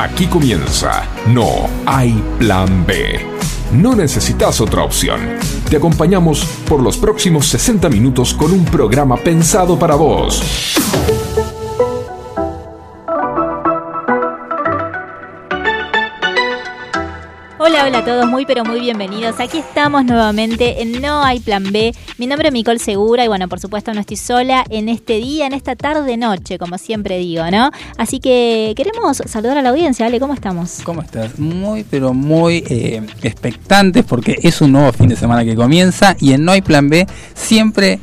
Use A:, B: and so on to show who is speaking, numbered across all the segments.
A: Aquí comienza No hay plan B. No necesitas otra opción. Te acompañamos por los próximos 60 minutos con un programa pensado para vos.
B: Hola, a todos, muy pero muy bienvenidos. Aquí estamos nuevamente en No hay plan B. Mi nombre es Nicole Segura y bueno, por supuesto no estoy sola en este día, en esta tarde noche, como siempre digo, ¿no? Así que queremos saludar a la audiencia, ¿vale? ¿Cómo estamos?
C: ¿Cómo estás? Muy pero muy eh, expectantes porque es un nuevo fin de semana que comienza y en No hay plan B siempre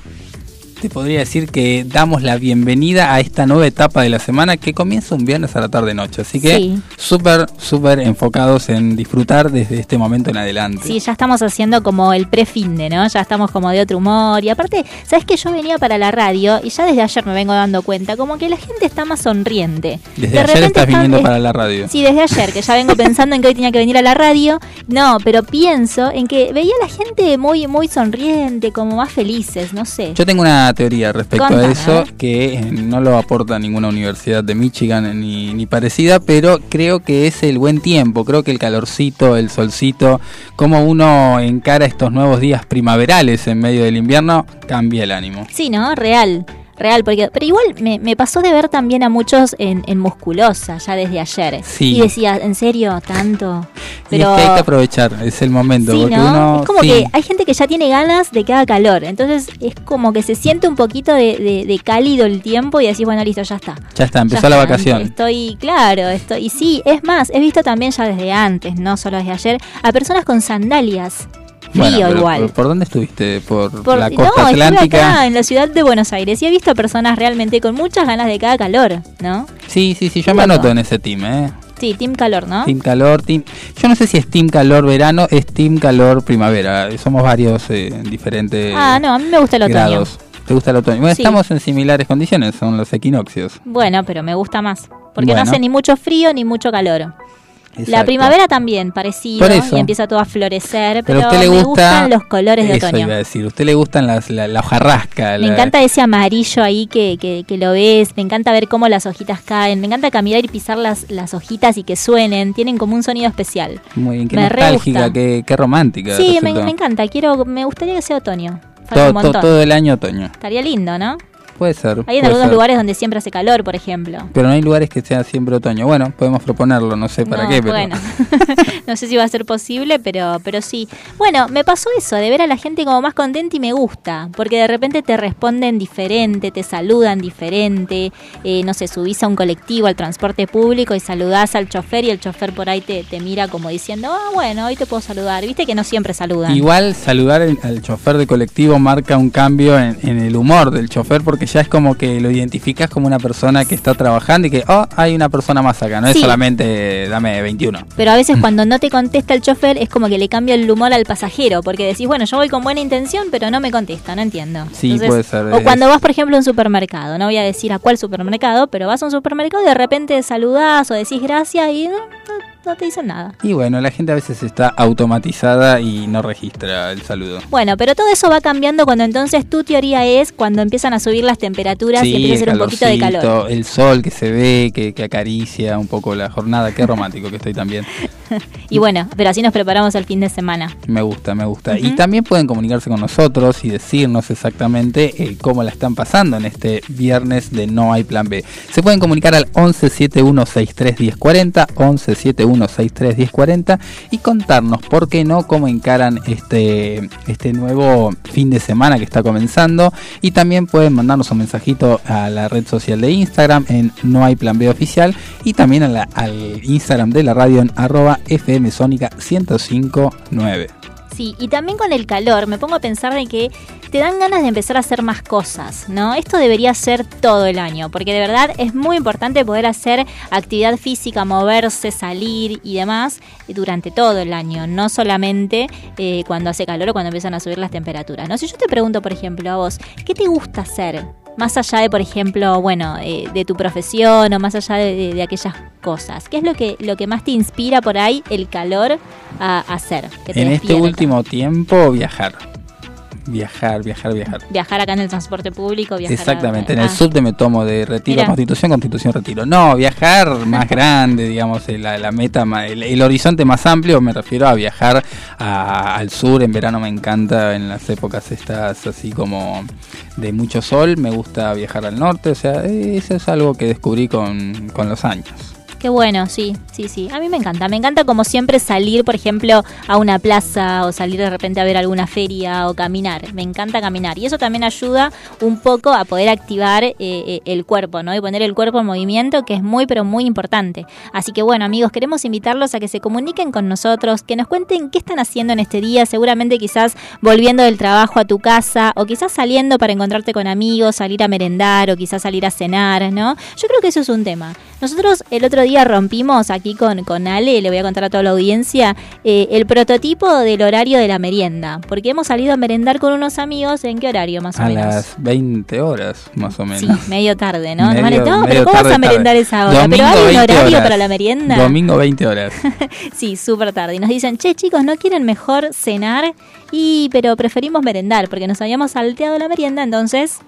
C: te podría decir que damos la bienvenida a esta nueva etapa de la semana que comienza un viernes a la tarde noche. Así que súper, súper enfocados en disfrutar desde este momento en adelante.
B: Sí, ya estamos haciendo como el pre-finde, ¿no? Ya estamos como de otro humor. Y aparte, ¿sabes que Yo venía para la radio y ya desde ayer me vengo dando cuenta, como que la gente está más sonriente.
C: Desde ayer estás viniendo para la radio.
B: Sí, desde ayer, que ya vengo pensando en que hoy tenía que venir a la radio. No, pero pienso en que veía a la gente muy, muy sonriente, como más felices, no sé.
C: Yo tengo una teoría respecto a eso que eh, no lo aporta ninguna universidad de Michigan ni, ni parecida, pero creo que es el buen tiempo, creo que el calorcito, el solcito, como uno encara estos nuevos días primaverales en medio del invierno, cambia el ánimo.
B: Sí, ¿no? Real real, porque pero igual me, me, pasó de ver también a muchos en, en musculosa ya desde ayer. Y decía, ¿en serio? ¿Tanto?
C: Pero... es que hay que aprovechar, es el momento.
B: Sí, ¿no? es como que hay gente que ya tiene ganas de que haga calor, entonces es como que se siente un poquito de, de, cálido el tiempo y decís, bueno, listo, ya está.
C: Ya está, empezó la vacación.
B: Estoy, claro, estoy, y sí, es más, he visto también ya desde antes, no solo desde ayer, a personas con sandalias frío igual.
C: Por, dónde estuviste? ¿Por, la costa no, atlántica?
B: Estuve acá en la ciudad de Buenos Aires y he visto personas realmente con muchas ganas de cada calor, ¿no?
C: Sí, sí, sí, yo me anoto en ese team, ¿eh?
B: Sí, Team Calor, ¿no?
C: Team Calor, Team... Yo no sé si es Team Calor verano, es Team Calor primavera. Somos varios eh, en diferentes
B: Ah, no, a mí me gusta el otoño.
C: ¿Te gusta el otoño? Bueno, estamos en similares condiciones, son los equinoccios.
B: Bueno, pero me gusta más. Porque no hace ni mucho frío ni mucho calor. La primavera también, parecido, y empieza todo a florecer, pero, usted le me gustan los colores de
C: eso
B: otoño.
C: Iba a decir, usted le gustan las, la, la hojarrasca.
B: Me encanta ese amarillo ahí que, que, lo ves, me encanta ver cómo las hojitas caen, me encanta caminar y pisar las, las hojitas y que suenen, tienen como un sonido especial.
C: Muy bien, qué nostálgica, qué, qué, romántica.
B: Sí, me, me, encanta, quiero, me gustaría que sea otoño.
C: Todo, todo el año otoño.
B: Estaría lindo, ¿no?
C: Puede ser.
B: Hay en algunos lugares donde siempre hace calor, por ejemplo.
C: Pero no hay lugares que sea siempre otoño. Bueno, podemos proponerlo, no sé para qué, pero...
B: Bueno, no sé si va a ser posible, pero, pero sí. Bueno, me pasó eso, de ver a la gente como más contenta y me gusta, porque de repente te responden diferente, te saludan diferente, eh, no sé, subís a un colectivo, al transporte público y saludás al chofer y el chofer por ahí te, te mira como diciendo, ah, bueno, hoy te puedo saludar. Viste que no siempre saludan.
C: Igual saludar al chofer de colectivo marca un cambio en, en el humor del chofer porque ya es como que lo identificas como una persona que está trabajando y que, oh, hay una persona más acá, no es solamente dame 21.
B: Pero a veces cuando no te contesta el chofer es como que le cambia el humor al pasajero, porque decís, bueno, yo voy con buena intención, pero no me contesta, no entiendo.
C: Sí, puede ser.
B: O cuando vas, por ejemplo, a un supermercado, no voy a decir a cuál supermercado, pero vas a un supermercado y de repente saludás o decís gracias y no, no te dicen nada.
C: Y bueno, la gente a veces está automatizada y no registra el saludo.
B: Bueno, pero todo eso va cambiando cuando entonces tu teoría es cuando empiezan a subir las temperaturas y empieza a hacer un poquito de calor.
C: El sol que se ve, que, que acaricia un poco la jornada. Qué romántico que estoy también.
B: y bueno, pero así nos preparamos el fin de semana.
C: Me gusta, me gusta. Y también pueden comunicarse con nosotros y decirnos exactamente eh, cómo la están pasando en este viernes de No hay plan B. Se pueden comunicar al 1171631040, 1171 1040 y contarnos, ¿por qué no?, cómo encaran este, este nuevo fin de semana que está comenzando. Y también pueden mandarnos un mensajito a la red social de Instagram en No hay plan B oficial y también al Instagram de la radio en arroba FM Sónica 1059.
B: Sí, y también con el calor me pongo a pensar de que te dan ganas de empezar a hacer más cosas, ¿no? Esto debería ser todo el año, porque de verdad es muy importante poder hacer actividad física, moverse, salir y demás durante todo el año, no solamente eh, cuando hace calor o cuando empiezan a subir las temperaturas, ¿no? Si yo te pregunto, por ejemplo, a vos, ¿qué te gusta hacer? Más allá de, por ejemplo, bueno, eh, de tu profesión o más allá de, aquellas cosas? ¿Qué es lo que, lo que más te inspira por ahí el calor a, hacer?
C: en este último tiempo, viajar. Viajar, viajar, viajar.
B: Viajar acá en el transporte público, viajar
C: Exactamente,
B: a-
C: en el
B: ah.
C: subte me tomo de retiro a
B: Mira.
C: Constitución, Constitución, retiro. No, viajar más grande, digamos, eh, la, la meta, el, el horizonte más amplio, me refiero a viajar a- al sur, en verano me encanta, en las épocas estas así como de mucho sol, me gusta viajar al norte, o sea, eh, eso es algo que descubrí con, con los años.
B: Bueno, sí, sí, sí. A mí me encanta. Me encanta como siempre salir, por ejemplo, a una plaza o salir de repente a ver alguna feria o caminar. Me encanta caminar. Y eso también ayuda un poco a poder activar eh, eh, el cuerpo, ¿no? Y poner el cuerpo en movimiento, que es muy, pero muy importante. Así que bueno, amigos, queremos invitarlos a que se comuniquen con nosotros, que nos cuenten qué están haciendo en este día. Seguramente quizás volviendo del trabajo a tu casa o quizás saliendo para encontrarte con amigos, salir a merendar o quizás salir a cenar, ¿no? Yo creo que eso es un tema. Nosotros el otro día rompimos aquí con, con Ale, le voy a contar a toda la audiencia, eh, el prototipo del horario de la merienda. Porque hemos salido a merendar con unos amigos, ¿en qué horario más o
C: A
B: menos?
C: las 20 horas, más o menos.
B: Sí, medio tarde, ¿no?
C: Medio-
B: no, pero ¿cómo vas
C: tarde,
B: a merendar
C: tarde.
B: esa hora?
C: Domingo,
B: ¿Pero hay un
C: 20
B: horario
C: horas.
B: para la merienda?
C: Domingo 20 horas.
B: Sí, súper tarde. Y nos dicen, che, chicos, ¿no quieren mejor cenar? Y, pero preferimos merendar, porque nos habíamos salteado la merienda, entonces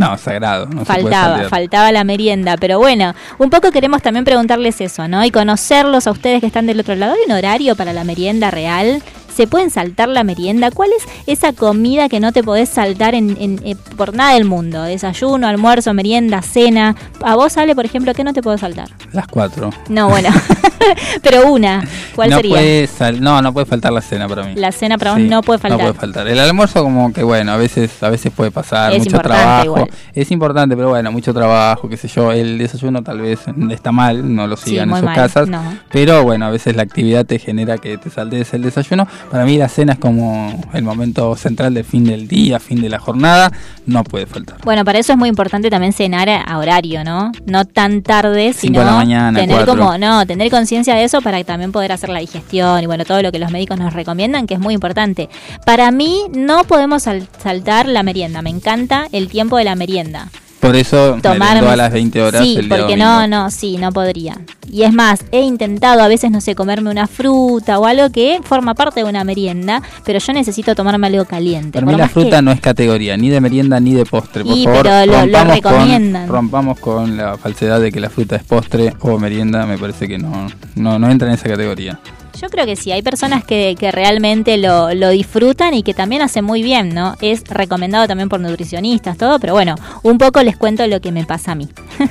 C: No, sagrado. No
B: faltaba, faltaba la merienda. Pero bueno, un poco queremos también preguntarles eso, ¿no? Y conocerlos a ustedes que están del otro lado. ¿Hay un horario para la merienda real? ¿Se pueden saltar la merienda? ¿Cuál es esa comida que no te podés saltar en, en- eh, por nada del mundo? Desayuno, almuerzo, merienda, cena. A vos, Ale, por ejemplo, ¿qué no te puedo saltar?
C: Las 4.
B: No, bueno. Pero una. ¿Cuál
C: no
B: sería?
C: Puede sal- no, no puede faltar la cena para mí.
B: La cena para vos
C: Sí,
B: no puede faltar.
C: No puede faltar. El almuerzo como que bueno, a veces a veces puede pasar,
B: Es
C: mucho trabajo.
B: igual.
C: Es importante, pero bueno, mucho trabajo, qué sé yo. El desayuno tal vez está mal, no lo sigan en sus
B: mal,
C: casas.
B: no.
C: Pero bueno, a veces la actividad te genera que te saltes el desayuno. Para mí la cena es como el momento central del fin del día, fin de la jornada, no puede faltar.
B: Bueno, para eso es muy importante también cenar a horario, ¿no? No tan tarde, sino
C: de la mañana,
B: tener
C: cuatro.
B: como, no, tener conciencia de eso para también poder hacer la digestión y bueno, todo lo que los médicos nos recomiendan, que es muy importante. Para mí no podemos sal- saltar la merienda, me encanta el tiempo de la merienda.
C: Por eso
B: Tomar
C: a las 20 horas
B: Sí,
C: el día
B: porque
C: domingo.
B: no, no, sí, no podría. Y es más, he intentado a veces, no sé, comerme una fruta o algo que forma parte de una merienda, pero yo necesito tomarme algo caliente.
C: Para mí la
B: que-
C: fruta no es categoría, ni de merienda ni de postre. Por
B: Y,
C: favor,
B: pero lo- lo
C: con-
B: recomiendan.
C: rompamos con la falsedad de que la fruta es postre o merienda, me parece que no, no, no entra en esa categoría.
B: Yo creo que sí, hay personas que, que realmente lo, lo disfrutan y que también hacen muy bien, ¿no? Es recomendado también por nutricionistas, todo, pero bueno, un poco les cuento lo que me pasa a mí.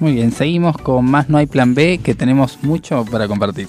C: Muy bien, seguimos con más No hay plan B, que tenemos mucho para compartir.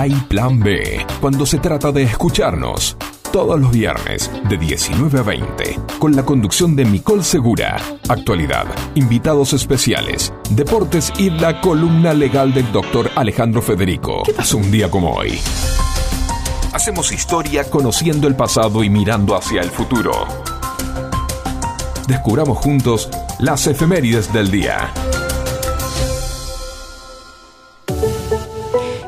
A: hay plan B cuando se trata de escucharnos. Todos los viernes de 19 a 20, con la conducción de Micol Segura, actualidad, invitados especiales, deportes y la columna legal del doctor Alejandro Federico. ¿Qué pasó un día como hoy? Hacemos historia conociendo el pasado y mirando hacia el futuro. Descubramos juntos las efemérides del día.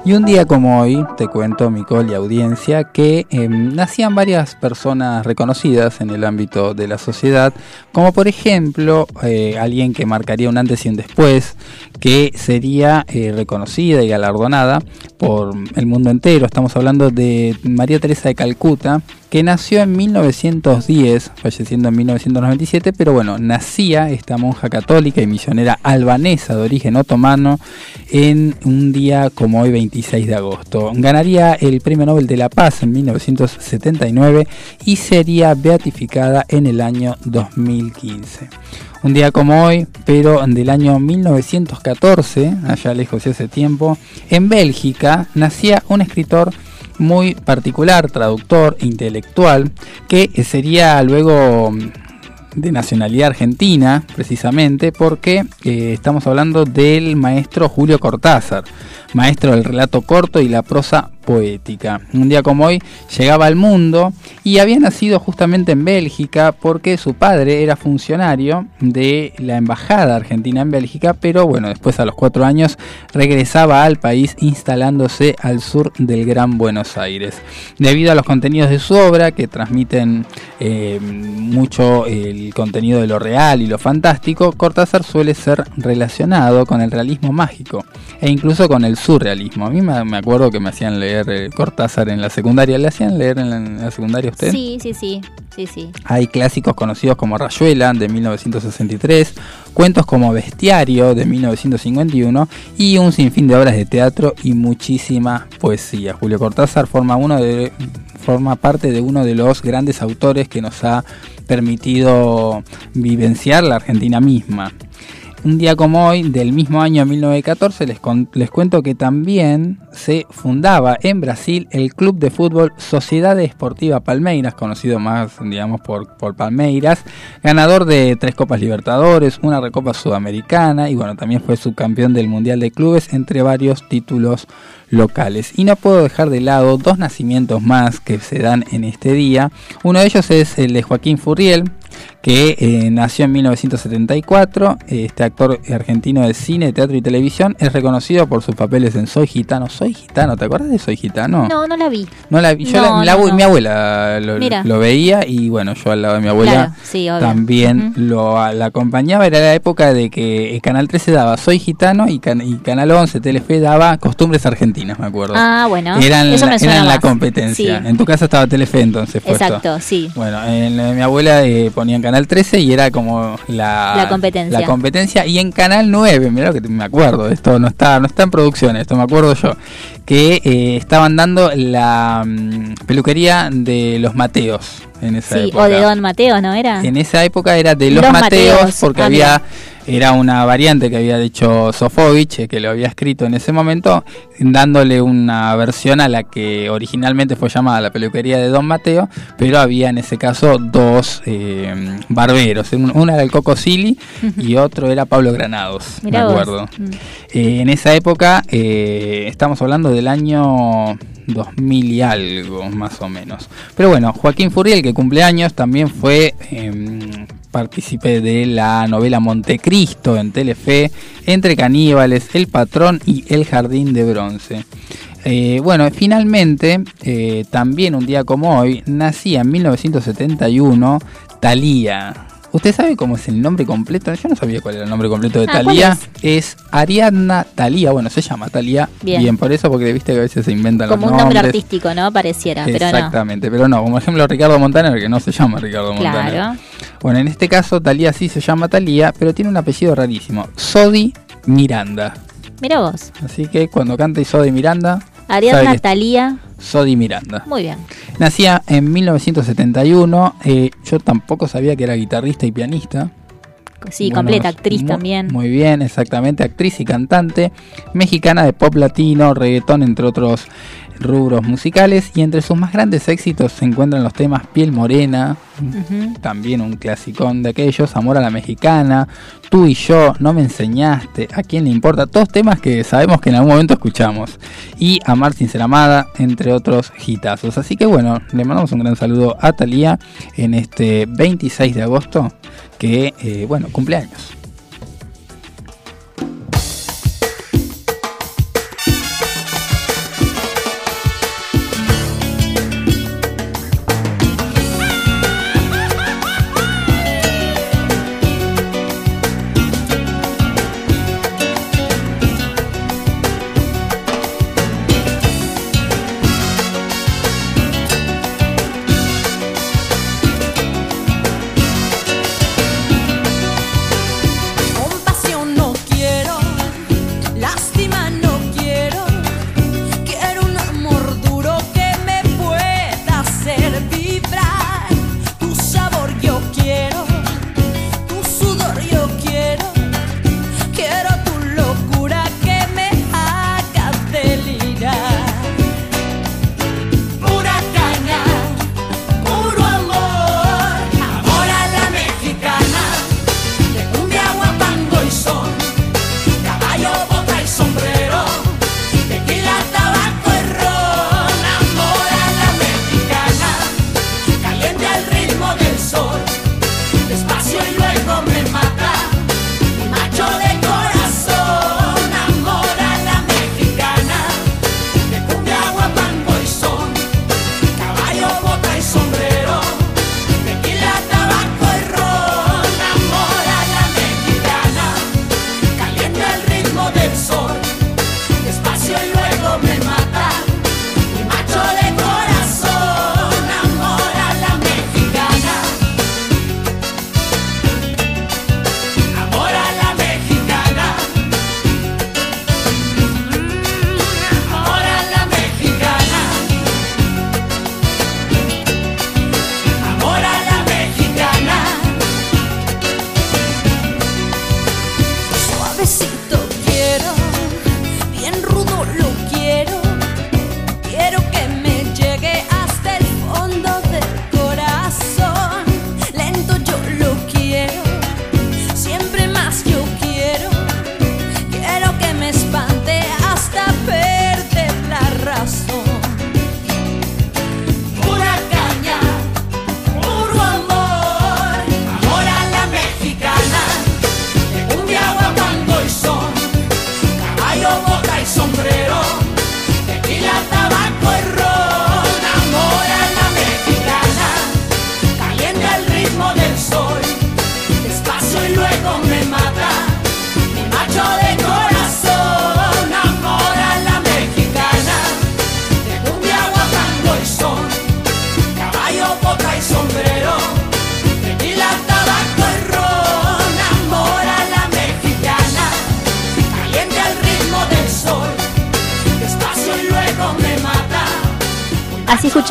C: Y un día como hoy, te cuento, Micol y audiencia, que eh, nacían varias personas reconocidas en el ámbito de la sociedad, como por ejemplo eh, alguien que marcaría un antes y un después, que sería eh, reconocida y galardonada por el mundo entero. Estamos hablando de María Teresa de Calcuta, que nació en 1910, falleciendo en 1997, pero bueno, nacía esta monja católica y misionera albanesa de origen otomano en un día como hoy 26 de agosto. Ganaría el Premio Nobel de la Paz en 1979 y sería beatificada en el año 2015. Un día como hoy, pero del año 1914, allá lejos de ese tiempo, en Bélgica nacía un escritor muy particular, traductor, intelectual, que sería luego de nacionalidad argentina, precisamente, porque eh, estamos hablando del maestro Julio Cortázar, maestro del relato corto y la prosa poética. Un día como hoy llegaba al mundo y había nacido justamente en Bélgica porque su padre era funcionario de la embajada argentina en Bélgica, pero bueno, después a los cuatro años regresaba al país instalándose al sur del Gran Buenos Aires. Debido a los contenidos de su obra que transmiten eh, mucho el contenido de lo real y lo fantástico, Cortázar suele ser relacionado con el realismo mágico e incluso con el surrealismo. A mí me, acuerdo que me hacían leer eh, Cortázar en la secundaria. ¿Le hacían leer en la, en la secundaria a usted?
B: Sí, sí, sí, sí, sí.
C: Hay clásicos conocidos como Rayuela de 1963, cuentos como Bestiario de 1951 y un sinfín de obras de teatro y muchísima poesía. Julio Cortázar forma uno de forma parte de uno de los grandes autores que nos ha permitido vivenciar la Argentina misma. Un día como hoy, del mismo año 1914, les, les, cuento que también se fundaba en Brasil el club de fútbol Sociedad Esportiva Palmeiras, conocido más, digamos, por, por Palmeiras, ganador de tres Copas Libertadores, una Recopa Sudamericana y bueno, también fue subcampeón del Mundial de Clubes, entre varios títulos locales. Y no puedo dejar de lado dos nacimientos más que se dan en este día. Uno de ellos es el de Joaquín Furriel, que eh, nació en 1974. Este actor argentino de cine, teatro y televisión es reconocido por sus papeles en Soy Gitano. Soy Gitano, ¿te acuerdas de Soy Gitano?
B: No, no la vi.
C: No la vi. Yo
B: No,
C: la, la-
B: no.
C: mi abuela lo, lo veía y bueno, yo al lado de mi abuela
B: Claro, sí, obvio.
C: también lo la acompañaba. Era la época de que el Canal 13 daba Soy Gitano y, Can- y Canal 11, Telefe daba Costumbres Argentinas, me acuerdo.
B: Ah, bueno.
C: eran
B: eso
C: la,
B: me suena
C: eran la competencia.
B: Sí.
C: En tu casa estaba Telefe entonces.
B: Exacto, sí.
C: Bueno, en la de mi abuela eh, ponían Canal 13 y era como la,
B: La competencia.
C: la competencia. Y en Canal 9, mira lo que me acuerdo, esto no está, no está en producción, esto me acuerdo yo, que eh, estaban dando la mm, peluquería de los Mateos en esa
B: Sí,
C: época.
B: o de Don Mateo, ¿no era?
C: En esa época era de los,
B: Los
C: Mateos,
B: Mateos,
C: porque
B: ah,
C: había. Era una variante que había hecho Sofovich, eh, que lo había escrito en ese momento, dándole una versión a la que originalmente fue llamada la peluquería de Don Mateo, pero había en ese caso dos eh, barberos. Uno era el Coco Silly y otro era Pablo Granados, me acuerdo. Mm. Eh, en esa época, estamos hablando del año 2000 y algo, más o menos. Pero bueno, Joaquín Furriel, que cumple años, también fue eh, partícipe de la novela Montecristo en Telefe, Entre Caníbales, El Patrón y El Jardín de Bronce. Eh, bueno, finalmente, eh, también un día como hoy, nacía en 1971 Thalía, ¿Usted sabe cómo es el nombre completo? Yo no sabía cuál era el nombre completo de ah, Talía. Es? Ariadna Talía. Bueno, se llama Talía. Bien. por eso, porque viste que a veces se inventan
B: los nombres. Como un nombre artístico, ¿no? Pareciera,
C: pero no. Exactamente, pero no. Como ejemplo Ricardo Montaner, que no se llama Ricardo Montaner. Claro. Bueno, en este caso Talía sí se llama Talía, pero tiene un apellido rarísimo. Sodi Miranda.
B: Mira vos.
C: Así que cuando canta Sodi Miranda...
B: Ariadna Talía.
C: Sodi Miranda.
B: Muy bien.
C: Nacía en 1971. Eh, yo tampoco sabía que era guitarrista y pianista.
B: Sí, completa, actriz también.
C: Muy bien, exactamente, actriz y cantante, mexicana de pop latino, reggaetón, entre otros rubros musicales y entre sus más grandes éxitos se encuentran los temas Piel Morena, también un clasicón de aquellos, Amor a la Mexicana, Tú y yo, No me enseñaste, A quién le importa, todos temas que sabemos que en algún momento escuchamos y Amar sin ser amada, entre otros hitazos. Así que bueno, le mandamos un gran saludo a Talía en este 26 de agosto que, eh, bueno, cumpleaños.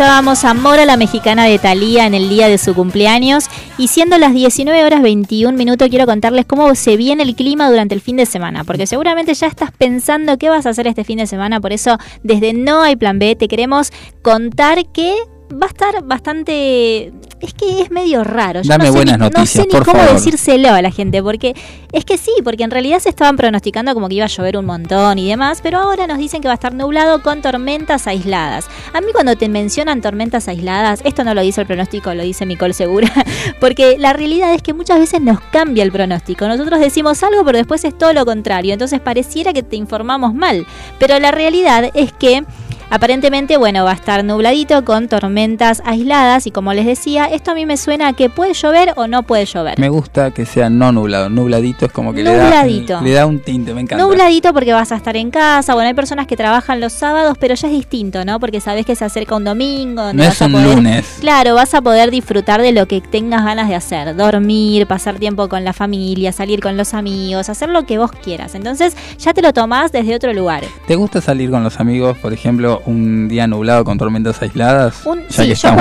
B: Escuchábamos Amor a la Mexicana de Thalía en el día de su cumpleaños. Y siendo las 19 horas 21 minutos, quiero contarles cómo se viene el clima durante el fin de semana. Porque seguramente ya estás pensando qué vas a hacer este fin de semana. Por eso, desde No hay Plan B, te queremos contar que va a estar bastante es que es medio raro. Yo
C: Dame
B: no sé
C: buenas
B: ni,
C: noticias,
B: no sé ni
C: por
B: cómo
C: favor.
B: decírselo a la gente, porque es que sí, porque en realidad se estaban pronosticando como que iba a llover un montón y demás, pero ahora nos dicen que va a estar nublado con tormentas aisladas. A mí cuando te mencionan tormentas aisladas, esto no lo dice el pronóstico, lo dice Micol Segura, porque la realidad es que muchas veces nos cambia el pronóstico. Nosotros decimos algo, pero después es todo lo contrario, entonces pareciera que te informamos mal, pero la realidad es que Aparentemente, bueno, va a estar nubladito con tormentas aisladas y como les decía, esto a mí me suena a que puede llover o no puede llover.
C: Me gusta que sea no nublado. Nubladito es como que le da,
B: Nubladito.
C: le da un tinte, me encanta.
B: Nubladito porque vas a estar en casa. Bueno, hay personas que trabajan los sábados, pero ya es distinto, ¿no? Porque sabes que se acerca un domingo. donde
C: No
B: vas
C: es
B: a
C: un
B: poder-
C: lunes.
B: Claro, vas a poder disfrutar de lo que tengas ganas de hacer. Dormir, pasar tiempo con la familia, salir con los amigos, hacer lo que vos quieras. Entonces ya te lo tomás desde otro lugar.
C: ¿Te gusta salir con los amigos, por ejemplo, un día nublado con tormentas aisladas?
B: Un-
C: ya
B: sí,
C: que
B: yo
C: en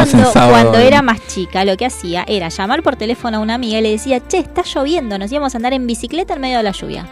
B: cuando era más chica lo que hacía era llamar por teléfono a una amiga y le decía, che, está lloviendo, nos íbamos a andar en bicicleta en medio de la lluvia.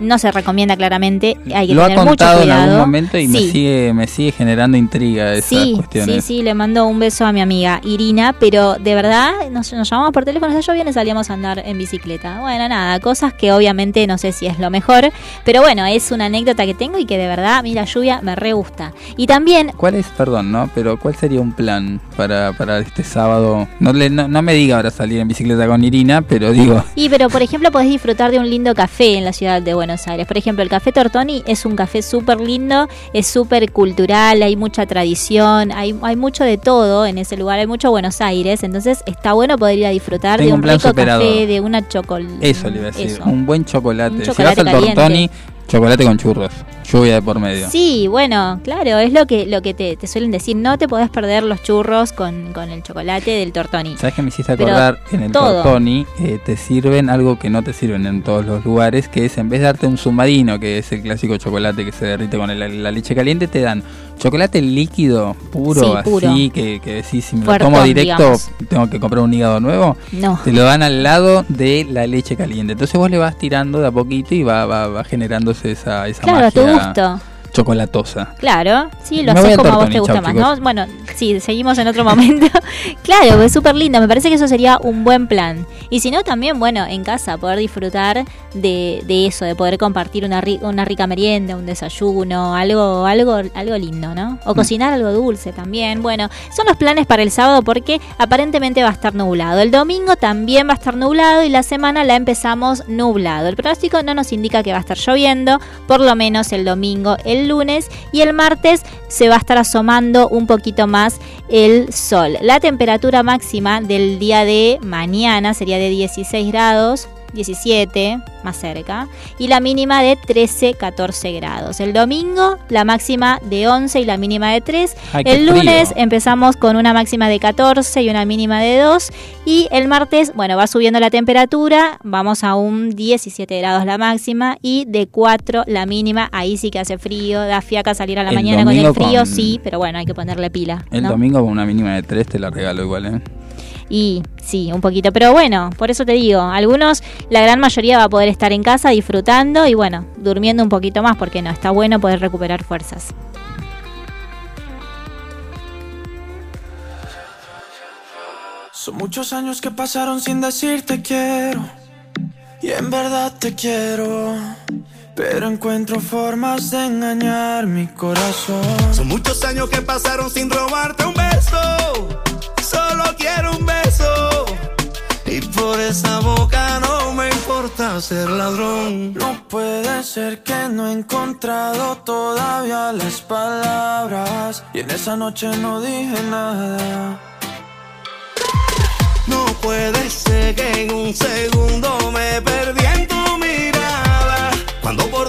B: No se recomienda claramente, hay que
C: Lo ha
B: tener mucho
C: contado en
B: cuidado.
C: algún momento y me
B: Sí.
C: sigue me sigue generando intriga esas
B: Sí,
C: cuestiones.
B: sí, sí, le mando un beso a mi amiga Irina, pero de verdad nos, nos llamamos por teléfono, está lloviendo y salíamos a andar en bicicleta. Bueno, nada, cosas que obviamente no sé si es lo mejor, pero bueno, es una anécdota que tengo y que de verdad a mí la lluvia me re gusta. Y también
C: ¿Cuál es, perdón, no? Pero ¿cuál sería un plan para, para este sábado? No, le, no, no me diga ahora salir en bicicleta con Irina, pero digo,
B: Y pero por ejemplo podés disfrutar de un lindo café en la ciudad de Buenos Aires. Por ejemplo, el Café Tortoni es un café súper lindo, es súper cultural, hay mucha tradición, hay, hay mucho de todo en ese lugar, hay mucho Buenos Aires, entonces está bueno poder ir a disfrutar
C: Tengo
B: de
C: un
B: rico
C: superador.
B: café, de una chocolate.
C: eso le iba a decir,
B: Eso.
C: un buen chocolate.
B: Un
C: si vas al. Tortoni, chocolate con churros, lluvia de por medio.
B: Sí, bueno, claro, es lo que, lo que te, te suelen decir, no te podés perder los churros con, con el chocolate del Tortoni.
C: ¿Sabes qué me hiciste
B: Pero
C: acordar? En el
B: todo.
C: Tortoni eh, te sirven algo que no te sirven en todos los lugares, que es en vez de darte un submarino, que es el clásico chocolate que se derrite con el- la leche caliente, te dan chocolate líquido, puro,
B: Sí, puro.
C: así, que, que decís, si me lo tomo directo,
B: digamos.
C: tengo que comprar un hígado nuevo.
B: No.
C: Te lo dan al lado de la leche caliente. Entonces vos le vas tirando de a poquito y va, va, va generándose esa, esa
B: Claro, a tu
C: magia
B: gusto.
C: Chocolatosa.
B: Claro, sí, lo haces como a vos te gusta
C: chau,
B: más,
C: chicos.
B: ¿no? Bueno, sí, seguimos en otro momento. claro, es súper lindo, me parece que eso sería un buen plan. Y si no, también, bueno, en casa, poder disfrutar de, de eso, de poder compartir una, ri- una rica merienda, un desayuno, algo, algo, algo lindo, ¿no?
C: Mm.
B: O cocinar algo dulce también. Bueno, son los planes para el sábado porque aparentemente va a estar nublado. El domingo también va a estar nublado y la semana la empezamos nublado. El pronóstico no nos indica que va a estar lloviendo, por lo menos el domingo, el lunes y el martes se va a estar asomando un poquito más el sol. La temperatura máxima del día de mañana sería de 16 grados. 17, más cerca, y la mínima de 13, 14 grados. El domingo, la máxima de 11 y la mínima de 3.
C: Ay,
B: el lunes
C: frío.
B: empezamos con una máxima de 14 y una mínima de 2. Y el martes, bueno, va subiendo la temperatura, vamos a un 17 grados la máxima y de 4 la mínima. Ahí sí que hace frío, da fiaca salir a la
C: El
B: mañana con el frío,
C: con-
B: sí, pero bueno, hay que ponerle pila.
C: El
B: ¿no?
C: domingo con una mínima de 3 te la regalo igual, ¿eh?
B: Y sí, un poquito. Pero bueno, por eso te digo, algunos, la gran mayoría va a poder estar en casa disfrutando y bueno, durmiendo un poquito más, porque no, está bueno poder recuperar fuerzas.
D: Son muchos años que pasaron sin decirte quiero. Y en verdad te quiero. Pero encuentro formas de engañar mi corazón.
E: Son muchos años que pasaron sin robarte un beso. Solo quiero un beso. Y por esa boca no me importa ser ladrón.
D: No puede ser que no he encontrado todavía las palabras. Y en esa noche no dije nada.
E: No puede ser que en un segundo me perdí en tu mirada. Cuando por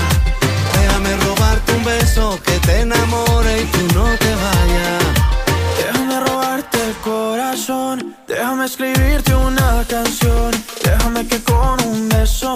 E: Déjame
D: escribirte una canción, déjame que con un beso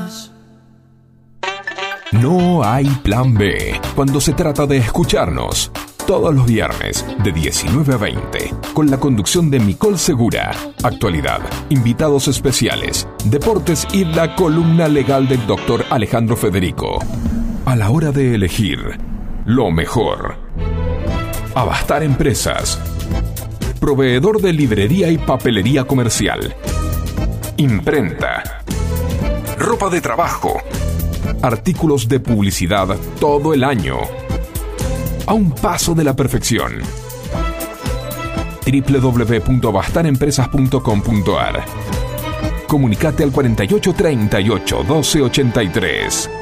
A: No hay plan B cuando se trata de escucharnos. Todos los viernes de 19 a 20, con la conducción de Micol Segura, actualidad, invitados especiales, deportes y la columna legal del doctor Alejandro Federico. A la hora de elegir lo mejor. Abastar Empresas. Proveedor de librería y papelería comercial. Imprenta. Ropa de trabajo. Artículos de publicidad todo el año. A un paso de la perfección. www.abastanempresas.com.ar Comunicate al 4838 1283.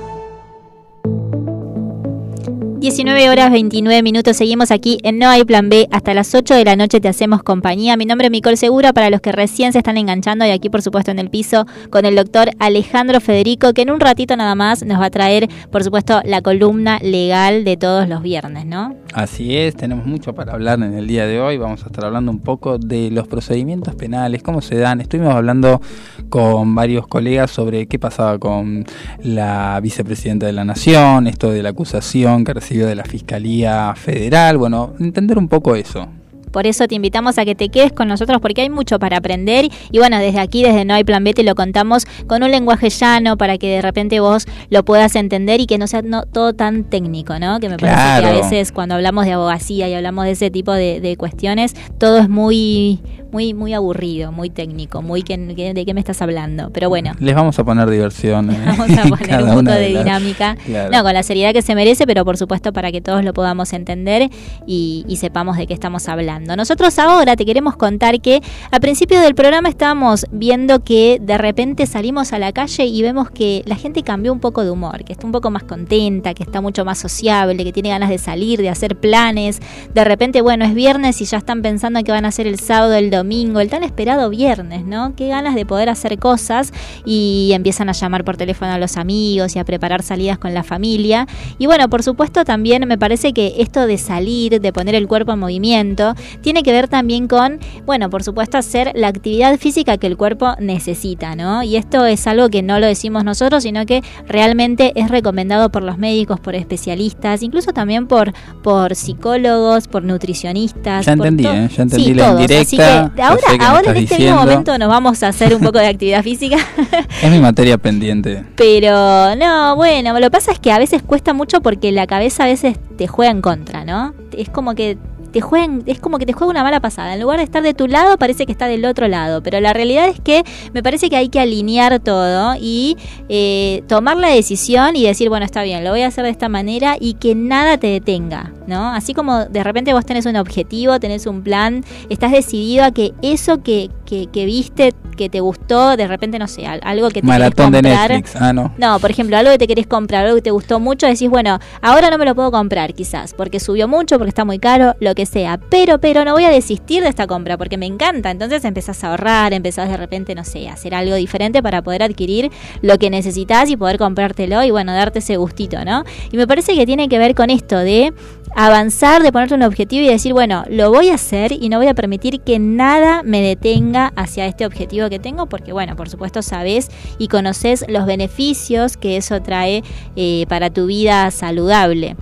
B: 19 horas 29 minutos, seguimos aquí en No hay plan B, hasta las 8 de la noche te hacemos compañía. Mi nombre es Micol Segura, para los que recién se están enganchando y aquí por supuesto en el piso con el doctor Alejandro Federico, que en un ratito nada más nos va a traer por supuesto la columna legal de todos los viernes, ¿no?
C: Así es, tenemos mucho para hablar en el día de hoy. Vamos a estar hablando un poco de los procedimientos penales, cómo se dan. Estuvimos hablando con varios colegas sobre qué pasaba con la vicepresidenta de la Nación, esto de la acusación que de la Fiscalía Federal. Bueno, entender un poco eso.
B: Por eso te invitamos a que te quedes con nosotros porque hay mucho para aprender y bueno, desde aquí, desde No hay Plan B, te lo contamos con un lenguaje llano para que de repente vos lo puedas entender y que no sea no, todo tan técnico, ¿no? Que me parece que a veces cuando hablamos de abogacía y hablamos de ese tipo de, de cuestiones, todo es muy, muy, muy aburrido, muy técnico, muy que, que- de qué me estás hablando. Pero bueno.
C: Les vamos a poner diversión. eh,
B: Vamos a poner un poco de
C: las-
B: dinámica.
C: Claro.
B: No, con la seriedad que se merece, pero por supuesto para que todos lo podamos entender y, y sepamos de qué estamos hablando. Nosotros ahora te queremos contar que a principio del programa estábamos viendo que de repente salimos a la calle y vemos que la gente cambió un poco de humor, que está un poco más contenta, que está mucho más sociable, que tiene ganas de salir, de hacer planes. De repente, bueno, es viernes y ya están pensando en qué van a hacer el sábado, el domingo, el tan esperado viernes, ¿no? Qué ganas de poder hacer cosas y empiezan a llamar por teléfono a los amigos y a preparar salidas con la familia. Y bueno, por supuesto también me parece que esto de salir, de poner el cuerpo en movimiento, tiene que ver también con, bueno, por supuesto hacer la actividad física que el cuerpo necesita, ¿no? Y esto es algo que no lo decimos nosotros, sino que realmente es recomendado por los médicos, por especialistas, incluso también por, por psicólogos, por nutricionistas.
C: Ya entendí, ¿eh? Ya entendí
B: Sí,
C: la
B: todos.
C: indirecta,
B: Así que ahora, ahora en este
C: diciendo.
B: mismo momento nos vamos a hacer un poco de actividad física.
C: Es mi materia pendiente.
B: Pero no, bueno, lo que pasa es que a veces cuesta mucho porque la cabeza a veces te juega en contra, ¿no? Es como que te jueguen, es como que te juega una mala pasada. En lugar de estar de tu lado, parece que está del otro lado. Pero la realidad es que me parece que hay que alinear todo y eh, tomar la decisión y decir, bueno, está bien, lo voy a hacer de esta manera y que nada te detenga, ¿no? Así como de repente vos tenés un objetivo, tenés un plan, estás decidido a que eso que, que, que viste, que te gustó, de repente, no sé, al- algo que te
C: Maratón de
B: querés comprar.
C: Netflix. Ah, no.
B: No, por ejemplo, algo que te querés comprar, algo que te gustó mucho, decís, bueno, ahora no me lo puedo comprar quizás, porque subió mucho, porque está muy caro, lo que sea. Pero, pero no voy a desistir de esta compra porque me encanta. Entonces empezás a ahorrar, empezás de repente, no sé, a hacer algo diferente para poder adquirir lo que necesitas y poder comprártelo y bueno, darte ese gustito, ¿no? Y me parece que tiene que ver con esto de avanzar, de ponerte un objetivo y decir, bueno, lo voy a hacer y no voy a permitir que nada me detenga hacia este objetivo que tengo, porque bueno, por supuesto sabes y conoces los beneficios que eso trae eh, para tu vida saludable.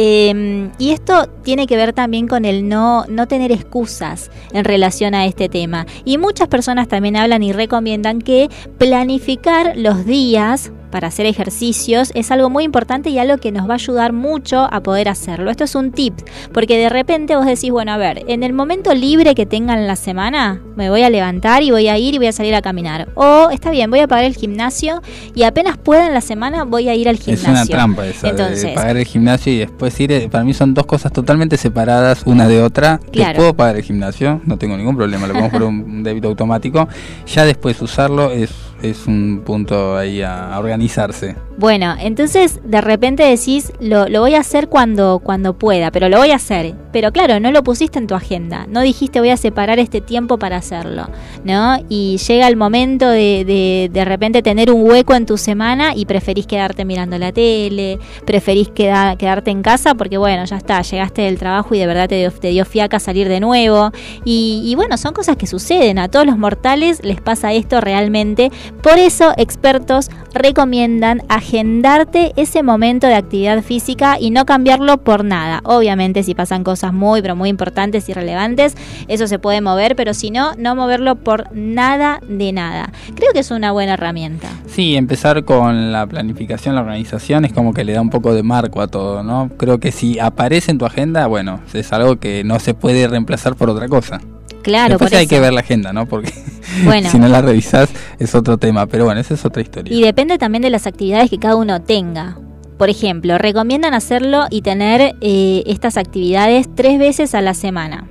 B: Eh, y esto tiene que ver también con el no, no tener excusas en relación a este tema. Y muchas personas también hablan y recomiendan que planificar los días para hacer ejercicios es algo muy importante y algo que nos va a ayudar mucho a poder hacerlo. Esto es un tip, porque de repente vos decís, bueno, a ver, en el momento libre que tengan en la semana, me voy a levantar y voy a ir y voy a salir a caminar. O está bien, voy a pagar el gimnasio y apenas pueda en la semana voy a ir al
C: Es
B: gimnasio.
C: una trampa esa
B: Entonces,
C: de pagar el gimnasio y después ir. eh, Para mí son dos cosas totalmente separadas una de otra. Que
B: Claro.
C: puedo pagar el gimnasio, no tengo ningún problema, lo pongo por un débito automático. Ya después usarlo es, es un punto ahí a, organizarse.
B: Bueno, entonces de repente decís, lo, lo voy a hacer cuando, cuando pueda, pero lo voy a hacer. Pero claro, no lo pusiste en tu agenda, no dijiste voy a separar este tiempo para hacerlo, ¿no? Y llega el momento de, de, de repente tener un hueco en tu semana y preferís quedarte mirando la tele, preferís queda- quedarte en casa porque bueno, ya está, llegaste del trabajo y de verdad te dio, fiaca salir de nuevo. Y, bueno, son cosas que suceden, a todos los mortales les pasa esto realmente. Por eso expertos recomiendan agendarte ese momento de actividad física y no cambiarlo por nada. Obviamente si pasan cosas muy, pero muy importantes y relevantes, eso se puede mover, pero si no, no moverlo por nada de nada. Creo que es una buena herramienta.
C: Sí, empezar con la planificación, la organización es como que le da un poco de marco a todo, ¿no? Creo que si aparece en tu agenda, bueno, es algo que no se puede reemplazar por otra cosa.
B: Claro,
C: Después
B: por
C: hay
B: eso.
C: que ver la agenda, ¿no? Porque
B: Bueno.
C: si no la revisás es otro tema, pero bueno, esa es otra historia.
B: Y depende también de las actividades que cada uno tenga. Por ejemplo, recomiendan hacerlo y tener eh, estas actividades tres veces a la semana.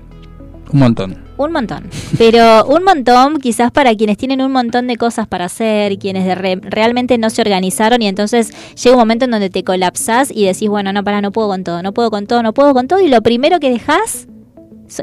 C: Un montón.
B: Un montón. Pero un montón quizás para quienes tienen un montón de cosas para hacer, quienes de re- realmente no se organizaron y entonces llega un momento en donde te colapsás y decís, bueno, no, para, no puedo con todo, no puedo con todo, no puedo con todo y lo primero que dejas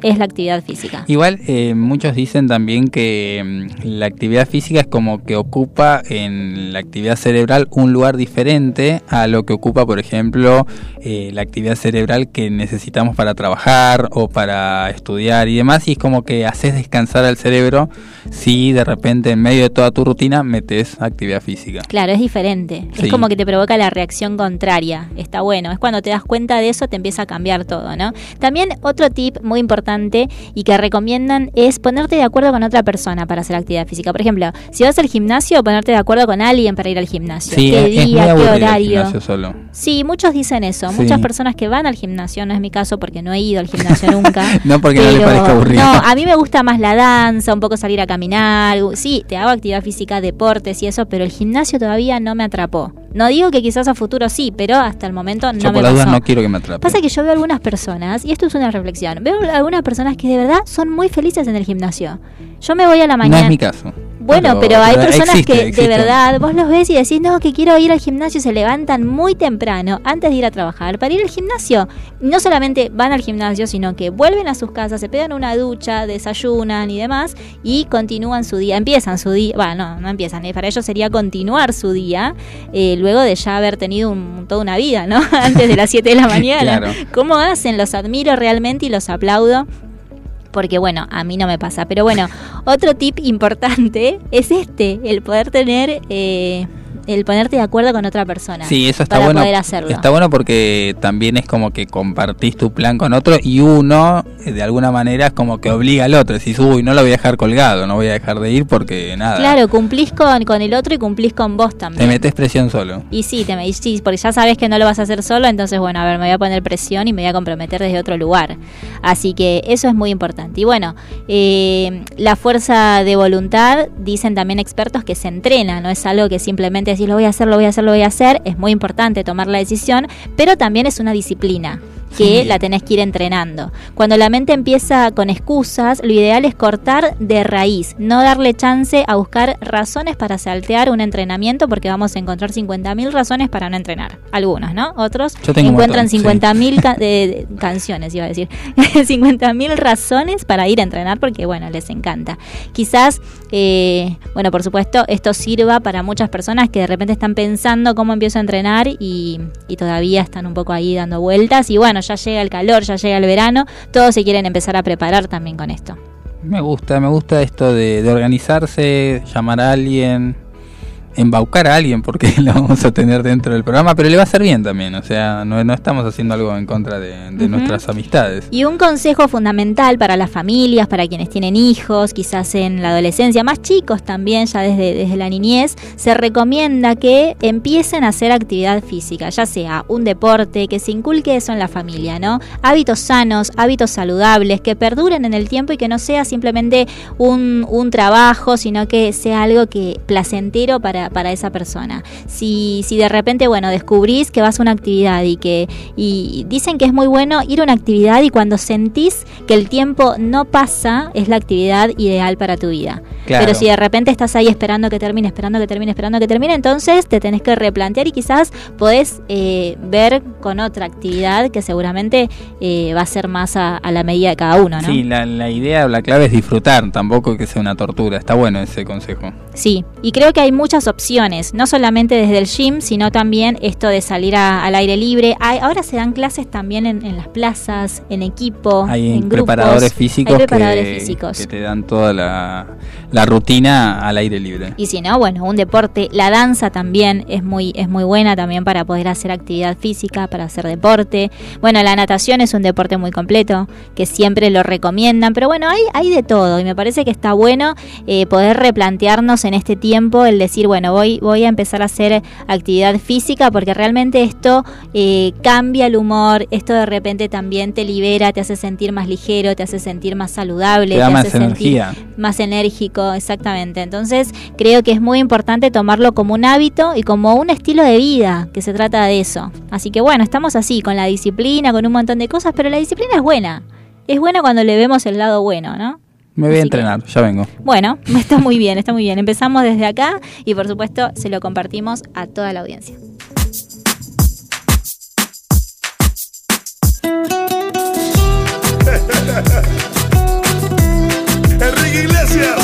B: es la actividad física.
C: Igual eh, muchos dicen también que mm, la actividad física es como que ocupa en la actividad cerebral un lugar diferente a lo que ocupa, por ejemplo, eh, la actividad cerebral que necesitamos para trabajar o para estudiar y demás. Y es como que haces descansar al cerebro si de repente en medio de toda tu rutina metes actividad física.
B: Claro, es diferente.
C: Sí.
B: Es como que te provoca la reacción contraria. Está bueno. Es cuando te das cuenta de eso, te empieza a cambiar todo, ¿no? También otro tip muy importante y que recomiendan es ponerte de acuerdo con otra persona para hacer actividad física. Por ejemplo, si vas al gimnasio, ponerte de acuerdo con alguien para ir al gimnasio.
C: Sí,
B: ¿Qué
C: es, es muy
B: día, qué horario?
C: solo.
B: Sí, muchos dicen eso.
C: Sí.
B: Muchas personas que van al gimnasio, no es mi caso porque no he ido al gimnasio nunca.
C: No porque no le
B: pero-
C: parezca aburrido.
B: No, a mí me gusta más la danza, un poco salir a caminar. Sí, te hago actividad física, deportes y eso, pero el gimnasio todavía no me atrapó. No digo que quizás a futuro sí, pero hasta el momento no
C: Yo
B: me
C: por las dudas
B: pasó.
C: no quiero que me atrape.
B: Pasa que yo veo algunas personas, y esto es una reflexión, veo algunas personas que de verdad son muy felices en el gimnasio. Yo me voy a la
C: no
B: mañana.
C: es mi caso.
B: Bueno, pero, hay personas
C: existe,
B: que
C: existe.
B: de verdad vos los ves y decís, no, que quiero ir al gimnasio y se levantan muy temprano antes de ir a trabajar para ir al gimnasio. No solamente van al gimnasio, sino que vuelven a sus casas, se pegan una ducha, desayunan y demás y continúan su día, empiezan su día, bueno, no, no empiezan, eh, para ellos sería continuar su día eh, luego de ya haber tenido un- toda una vida, ¿no? antes de las 7 de la mañana.
C: Claro.
B: ¿Cómo hacen? Los admiro realmente y los aplaudo porque bueno, a mí no me pasa. Pero bueno, otro tip importante es este, el poder tener eh, el ponerte de acuerdo con otra persona.
C: Sí, eso está
B: para
C: bueno.
B: poder hacerlo.
C: Está bueno porque también es como que compartís tu plan con otro y uno, eh, de alguna manera, es como que obliga al otro. Decís, uy, no lo voy a dejar colgado, no voy a dejar de ir porque nada.
B: Claro, cumplís con, con el otro y cumplís con vos
C: Te
B: también.
C: metes presión solo.
B: Y sí, te me, y sí, porque ya sabes que no lo vas a hacer solo, entonces bueno, a ver, me voy a poner presión y me voy a comprometer desde otro lugar. Así que eso es muy importante. Y bueno, eh, la fuerza de voluntad, dicen también expertos que se entrena, no es algo que simplemente decís lo voy a hacer, lo voy a hacer, lo voy a hacer. Es muy importante tomar la decisión, pero también es una disciplina que
C: Sí.
B: la tenés que ir entrenando. Cuando la mente empieza con excusas, lo ideal es cortar de raíz, no darle chance a buscar razones para saltear un entrenamiento, porque vamos a encontrar 50.000 razones para no entrenar. Algunos, ¿no? Otros encuentran
C: montón, sí.
B: 50.000 ca- canciones, iba a decir. 50.000 razones para ir a entrenar, porque bueno, les encanta. Quizás, eh, bueno, por supuesto, esto sirva para muchas personas que de repente están pensando cómo empiezo a entrenar y, y todavía están un poco ahí dando vueltas. Y bueno, ya llega el calor, ya llega el verano, todos se quieren empezar a preparar también con esto.
C: Me gusta, me gusta esto de, organizarse, llamar a alguien, embaucar a alguien, porque lo vamos a tener dentro del programa, pero le va a hacer bien también, o sea, no, no estamos haciendo algo en contra de, nuestras amistades.
B: Y un consejo fundamental para las familias, para quienes tienen hijos, quizás en la adolescencia, más chicos también, ya desde, desde la niñez, se recomienda que empiecen a hacer actividad física, ya sea un deporte, que se inculque eso en la familia, ¿no? Hábitos sanos, hábitos saludables, que perduren en el tiempo y que no sea simplemente un, un trabajo, sino que sea algo que placentero para, para esa persona. Si, si de repente, bueno, descubrís que vas a una actividad y que y dicen que es muy bueno ir a una actividad y cuando sentís que el tiempo no pasa, es la actividad ideal para tu vida.
C: Claro.
B: Pero si de repente estás ahí esperando que termine, esperando que termine, esperando que termine, entonces te tenés que replantear y quizás podés eh, ver con otra actividad que seguramente eh, va a ser más a, a la medida de cada uno, ¿no?
C: Sí, la, la idea, la clave es disfrutar, tampoco que sea una tortura, está bueno ese consejo.
B: Sí, y creo que hay muchas opciones, no solamente desde el gym, sino también esto de salir a- al aire libre. Hay, ahora se dan clases también en, en las plazas, en equipo,
C: Hay
B: en grupos.
C: preparadores físicos,
B: Hay preparadores
C: que,
B: físicos.
C: que te dan toda la, la rutina al aire libre.
B: Y si no, bueno, un deporte, la danza también es muy, es muy buena también para poder hacer actividad física, para hacer deporte. Bueno, la natación es un deporte muy completo, que siempre lo recomiendan, pero bueno, hay, hay de todo y me parece que está bueno eh, poder replantearnos en este tiempo el decir, bueno, voy, voy a empezar a hacer actividad física porque realmente esto eh, cambia el humor, esto de repente también te libera, te hace sentir más ligero, te hace sentir más saludable,
C: Te da más
B: hace sentir
C: energía.
B: más enérgico, exactamente. Entonces, creo que es muy importante tomarlo como un hábito y como un estilo de vida, que se trata de eso. Así que bueno, estamos así, con la disciplina, con un montón de cosas, pero la disciplina es buena. Es buena cuando le vemos el lado bueno, ¿no?
C: Me voy a
B: que-
C: entrenar, ya vengo.
B: Bueno, está muy bien, está muy bien. Empezamos desde acá y por supuesto se lo compartimos a toda la audiencia.
F: Enrique Iglesias.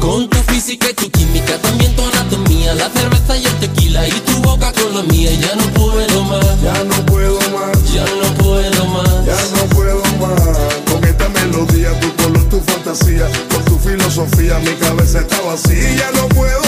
G: Con tu física y tu química, también tu anatomía, la cerveza y el tequila y tu boca con la mía. Ya no puedo más,
F: Ya no puedo más.
G: ya no puedo más.
F: Ya no puedo más con esta melodía, tu color, tu fantasía, con tu filosofía, mi cabeza está vacía. Ya no puedo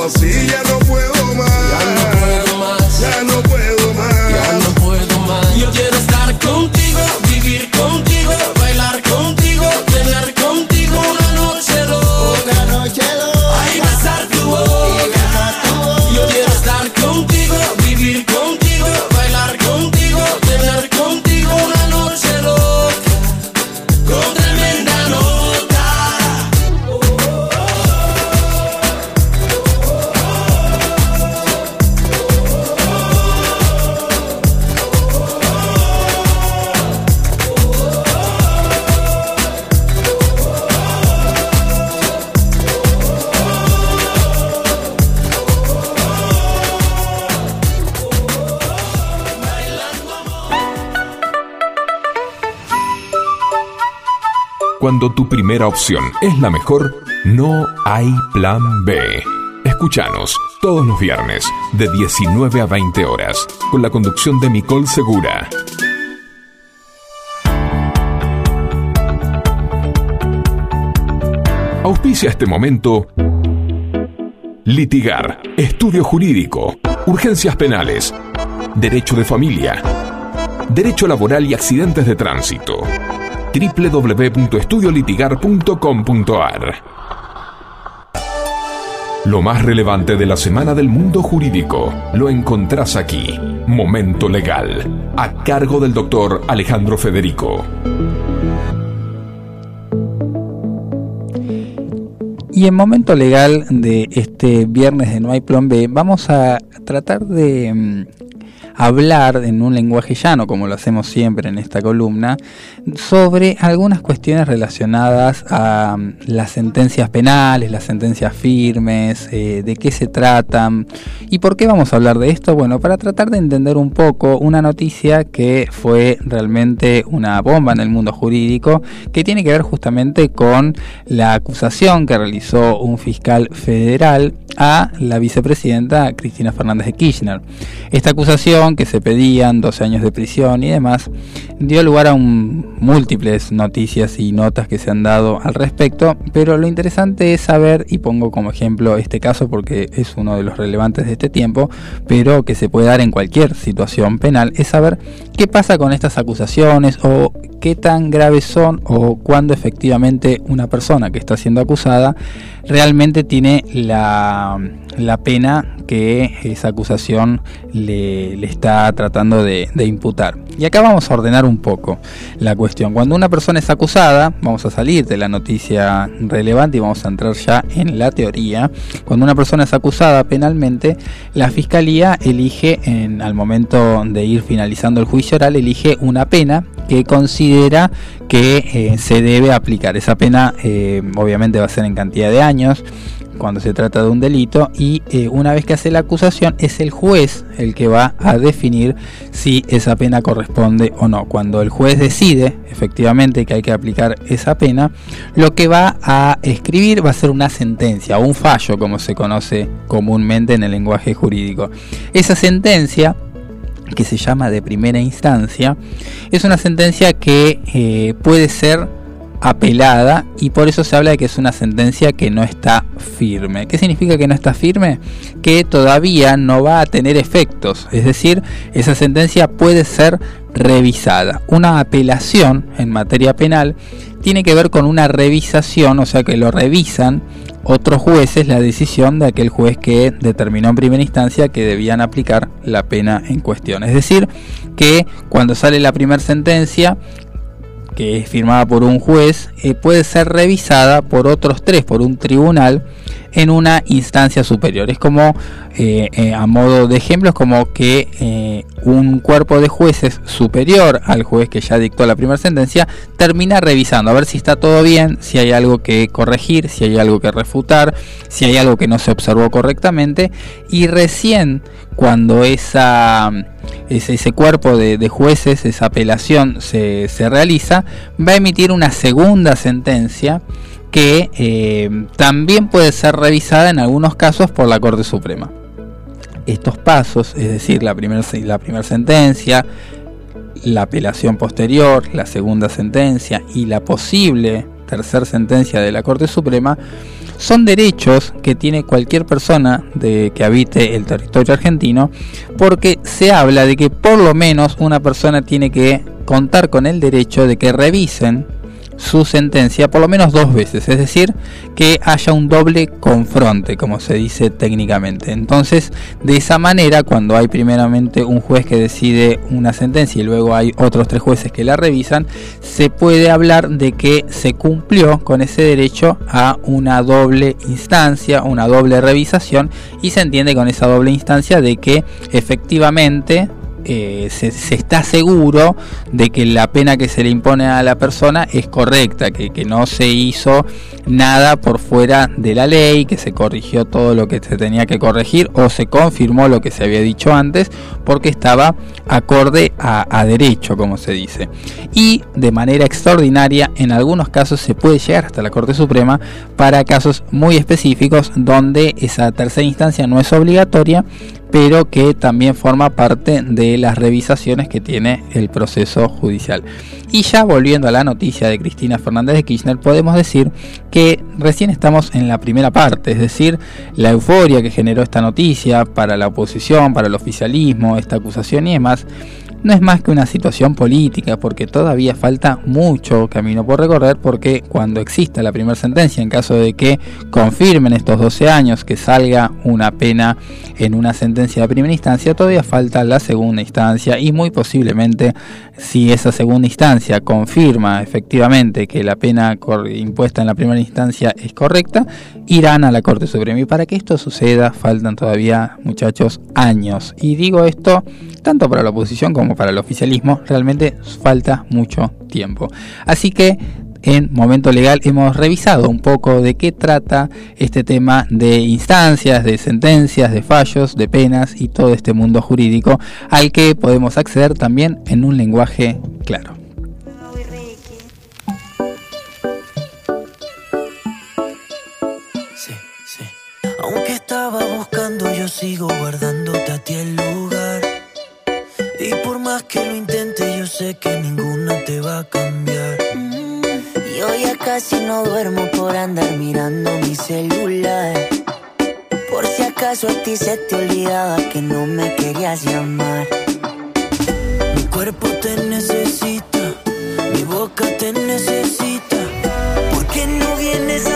F: cabeza
A: Cuando tu primera opción. Es la mejor, no hay plan B. Escúchanos todos los viernes de 19 a 20 horas con la conducción de Micol Segura. Auspicia este momento Litigar, Estudio Jurídico, Urgencias Penales, Derecho de Familia, Derecho Laboral y Accidentes de Tránsito www.estudiolitigar.com.ar Lo más relevante de la semana del mundo jurídico lo encontrás aquí. Momento Legal, a cargo del doctor Alejandro Federico.
C: Y en momento legal de este viernes de No hay plan B, vamos a tratar de mm, hablar en un lenguaje llano, como lo hacemos siempre en esta columna, sobre algunas cuestiones relacionadas a mm, las sentencias penales, las sentencias firmes, eh, de qué se tratan y por qué vamos a hablar de esto. Bueno, para tratar de entender un poco una noticia que fue realmente una bomba en el mundo jurídico, que tiene que ver justamente con la acusación que realizó un fiscal federal a la vicepresidenta Cristina Fernández de Kirchner. Esta acusación que se pedían 12 años de prisión y demás dio lugar a un- múltiples noticias y notas que se han dado al respecto, pero lo interesante es saber, y pongo como ejemplo este caso porque es uno de los relevantes de este tiempo, pero que se puede dar en cualquier situación penal, es saber qué pasa con estas acusaciones o qué tan graves son o cuándo efectivamente una persona que está siendo acusada realmente tiene la, la pena que esa acusación le, le está tratando de, de imputar. Y acá vamos a ordenar un poco la cuestión. Cuando una persona es acusada, vamos a salir de la noticia relevante y vamos a entrar ya en la teoría. Cuando una persona es acusada penalmente, la fiscalía elige, en, al momento de ir finalizando el juicio oral, elige una pena que considera que eh, se debe aplicar. Esa pena eh, obviamente va a ser en cantidad de años cuando se trata de un delito y eh, una vez que hace la acusación es el juez el que va a definir si esa pena corresponde o no. Cuando el juez decide efectivamente que hay que aplicar esa pena, lo que va a escribir va a ser una sentencia o un fallo como se conoce comúnmente en el lenguaje jurídico. Esa sentencia que se llama de primera instancia, es una sentencia que eh, puede ser apelada y por eso se habla de que es una sentencia que no está firme. ¿Qué significa que no está firme? Que todavía no va a tener efectos, es decir, esa sentencia puede ser revisada. Una apelación en materia penal tiene que ver con una revisación, o sea que lo revisan otros jueces la decisión de aquel juez que determinó en primera instancia que debían aplicar la pena en cuestión. Es decir, que cuando sale la primera sentencia, que es firmada por un juez, eh, puede ser revisada por otros tres, por un tribunal, en una instancia superior. Es como, eh, eh, a modo de ejemplo, es como que un cuerpo de jueces superior al juez que ya dictó la primera sentencia termina revisando a ver si está todo bien, si hay algo que corregir, si hay algo que refutar, si hay algo que no se observó correctamente y recién cuando esa ese, ese cuerpo de, jueces, esa apelación se, realiza, va a emitir una segunda sentencia que eh, también puede ser revisada en algunos casos por la Corte Suprema. Estos pasos, es decir, la primera sentencia, la apelación posterior, la segunda sentencia y la posible tercera sentencia de la Corte Suprema, son derechos que tiene cualquier persona de que habite el territorio argentino, porque se habla de que por lo menos una persona tiene que contar con el derecho de que revisen su sentencia por lo menos dos veces, es decir, que haya un doble confronte, como se dice técnicamente. Entonces, de esa manera, cuando hay primeramente un juez que decide una sentencia y luego hay otros tres jueces que la revisan, se puede hablar de que se cumplió con ese derecho a una doble instancia, una doble revisación, y se entiende con esa doble instancia de que efectivamente eh, se, está seguro de que la pena que se le impone a la persona es correcta, que, que, no se hizo nada por fuera de la ley, que se corrigió todo lo que se tenía que corregir o se confirmó lo que se había dicho antes porque estaba acorde a, a derecho, como se dice. Y de manera extraordinaria, en algunos casos se puede llegar hasta la Corte Suprema para casos muy específicos donde esa tercera instancia no es obligatoria, pero que también forma parte de las revisaciones que tiene el proceso judicial. Y ya volviendo a la noticia de Cristina Fernández de Kirchner, podemos decir que recién estamos en la primera parte, es decir, la euforia que generó esta noticia para la oposición, para el oficialismo, esta acusación y demás, no es más que una situación política, porque todavía falta mucho camino por recorrer, porque cuando exista la primera sentencia, en caso de que confirmen estos 12 años, que salga una pena en una sentencia de primera instancia, todavía falta la segunda instancia y muy posiblemente si esa segunda instancia confirma efectivamente que la pena impuesta en la primera instancia es correcta, irán a la Corte Suprema. Y para que esto suceda faltan todavía, muchachos, años. Y digo esto tanto para la oposición como para el oficialismo, realmente falta mucho tiempo. Así que en Momento Legal hemos revisado un poco de qué trata este tema de instancias, de sentencias, de fallos, de penas y todo este mundo jurídico al que podemos acceder también en un lenguaje claro.
H: Sí, sí. Aunque estaba buscando, yo sigo guardándote a ti el. Y por más que lo intente, yo sé que ninguna te va a cambiar.
I: Yo ya casi no duermo por andar mirando mi celular. Por si acaso a ti se te olvidaba que no me querías llamar.
H: Mi cuerpo te necesita, mi boca te necesita. ¿Por qué no vienes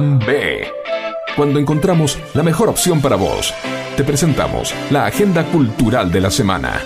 A: B. Cuando encontramos la mejor opción para vos, te presentamos la agenda cultural de la semana.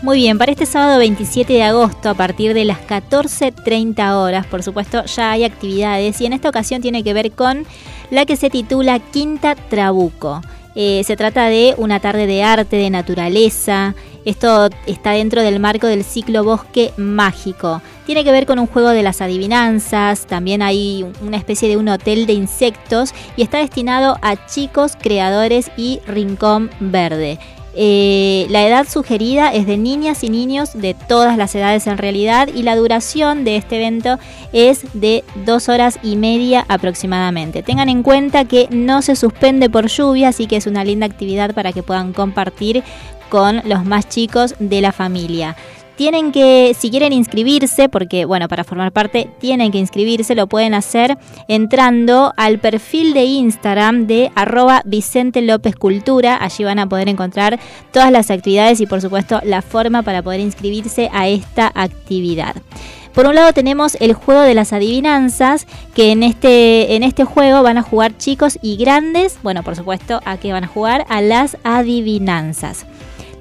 B: Muy bien, para este sábado 27 de agosto, a partir de las 14.30 horas, por supuesto, ya hay actividades y en esta ocasión tiene que ver con la que se titula Quinta Trabuco. Eh, se trata de una tarde de arte, de naturaleza. Esto está dentro del marco del ciclo Bosque Mágico. Tiene que ver con un juego de las adivinanzas, también hay una especie de un hotel de insectos y está destinado a chicos, creadores y rincón verde. Eh, la edad sugerida es de niñas y niños de todas las edades en realidad y la duración de este evento es de dos horas y media aproximadamente. Tengan en cuenta que no se suspende por lluvia, así que es una linda actividad para que puedan compartir con los más chicos de la familia. Tienen que, si quieren inscribirse, porque bueno, para formar parte tienen que inscribirse, lo pueden hacer entrando al perfil de Instagram de arroba Vicente López Cultura. Allí van a poder encontrar todas las actividades y por supuesto la forma para poder inscribirse a esta actividad. Por un lado tenemos el juego de las adivinanzas, que en este, en este juego van a jugar chicos y grandes. Bueno, por supuesto, ¿a qué van a jugar? A las adivinanzas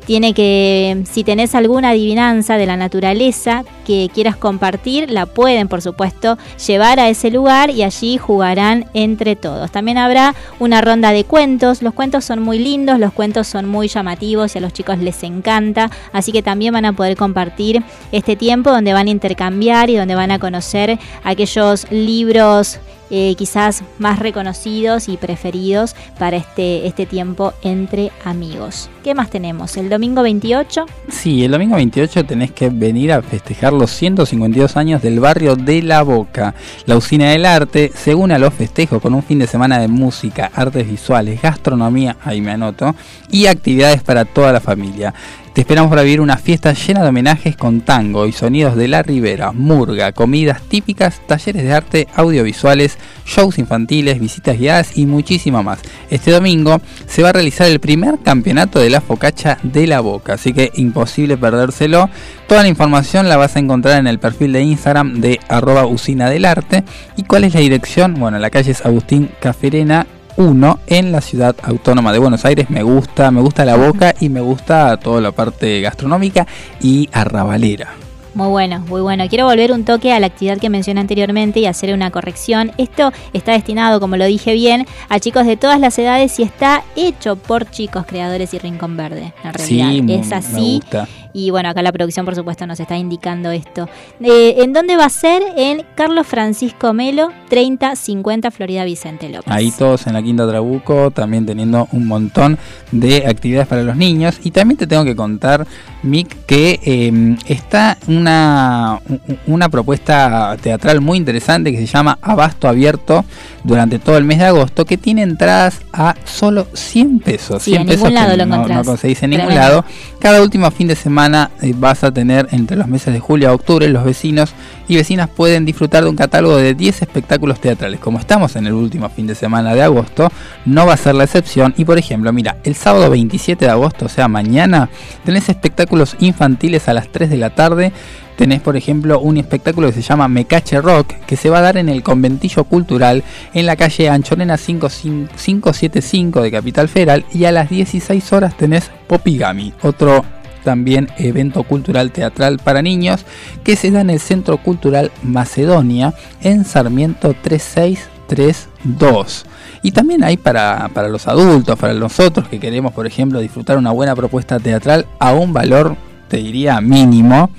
B: tiene que, si tenés alguna adivinanza de la naturaleza que quieras compartir, la pueden, por supuesto, llevar a ese lugar y allí jugarán entre todos. También habrá una ronda de cuentos. Los cuentos son muy lindos, los cuentos son muy llamativos y a los chicos les encanta. Así que también van a poder compartir este tiempo donde van a intercambiar y donde van a conocer aquellos libros eh, quizás más reconocidos y preferidos para este, este tiempo entre amigos. ¿Qué más tenemos? El domingo 28.
C: Sí, el domingo 28 tenés que venir a festejar los 152 años del barrio de La Boca. La usina del arte se une a los festejos con un fin de semana de música, artes visuales, gastronomía, ahí me anoto, y actividades para toda la familia. Te esperamos para vivir una fiesta llena de homenajes con tango y sonidos de la ribera, murga, comidas típicas, talleres de arte, audiovisuales, shows infantiles, visitas guiadas y muchísimo más. Este domingo se va a realizar el primer campeonato de la focacha de la boca, así que imposible perdérselo. Toda la información la vas a encontrar en el perfil de Instagram de arroba usina del arte. ¿Y cuál es la dirección? Bueno, la calle es Agustín Caferena 1 en la ciudad autónoma de Buenos Aires. Me gusta, me gusta la boca y me gusta toda la parte gastronómica y arrabalera.
B: Muy bueno, muy bueno. Quiero volver un toque a la actividad que mencioné anteriormente y hacer una corrección. Esto está destinado, como lo dije bien, a chicos de todas las edades y está hecho por chicos creadores y Rincón Verde. En realidad
C: Sí,
B: es
C: me
B: así.
C: gusta.
B: Y bueno, acá la producción, por supuesto, nos está indicando esto. Eh, ¿En dónde va a ser? En Carlos Francisco Melo, 3050 Florida Vicente López.
C: Ahí todos en la Quinta Trabuco, también teniendo un montón de actividades para los niños. Y también te tengo que contar, Mick, que eh, está una, una propuesta teatral muy interesante que se llama Abasto Abierto durante todo el mes de agosto, que tiene entradas a solo 100 pesos.
B: Sí,
C: 100
B: en
C: pesos
B: ningún lado
C: que
B: lo
C: no, no conseguís en ningún
B: Tremendo.
C: lado. Cada último fin de semana eh, vas a tener entre los meses de julio a octubre los vecinos y vecinas pueden disfrutar de un catálogo de 10 espectáculos teatrales. Como estamos en el último fin de semana de agosto, no va a ser la excepción. Y por ejemplo, mira, el sábado 27 de agosto, o sea, mañana, tenés espectáculos infantiles a las 3 de la tarde. Tenés, por ejemplo, un espectáculo que se llama Mecache Rock, que se va a dar en el Conventillo Cultural en la calle Anchorena 55 575 de Capital Federal. Y a las 16 horas tenés Popigami, otro también evento cultural teatral para niños que se da en el Centro Cultural Macedonia en Sarmiento 3632. Y también hay para, para los adultos, para nosotros que queremos, por ejemplo, disfrutar una buena propuesta teatral a un valor, te diría, mínimo,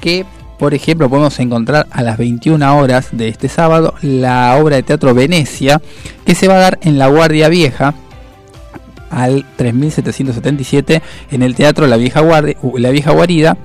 C: que por ejemplo podemos encontrar a las 21 horas de este sábado la obra de teatro Venecia, que se va a dar en la Guardia Vieja, al 3777 en el teatro La Vieja, Guardia, Guarida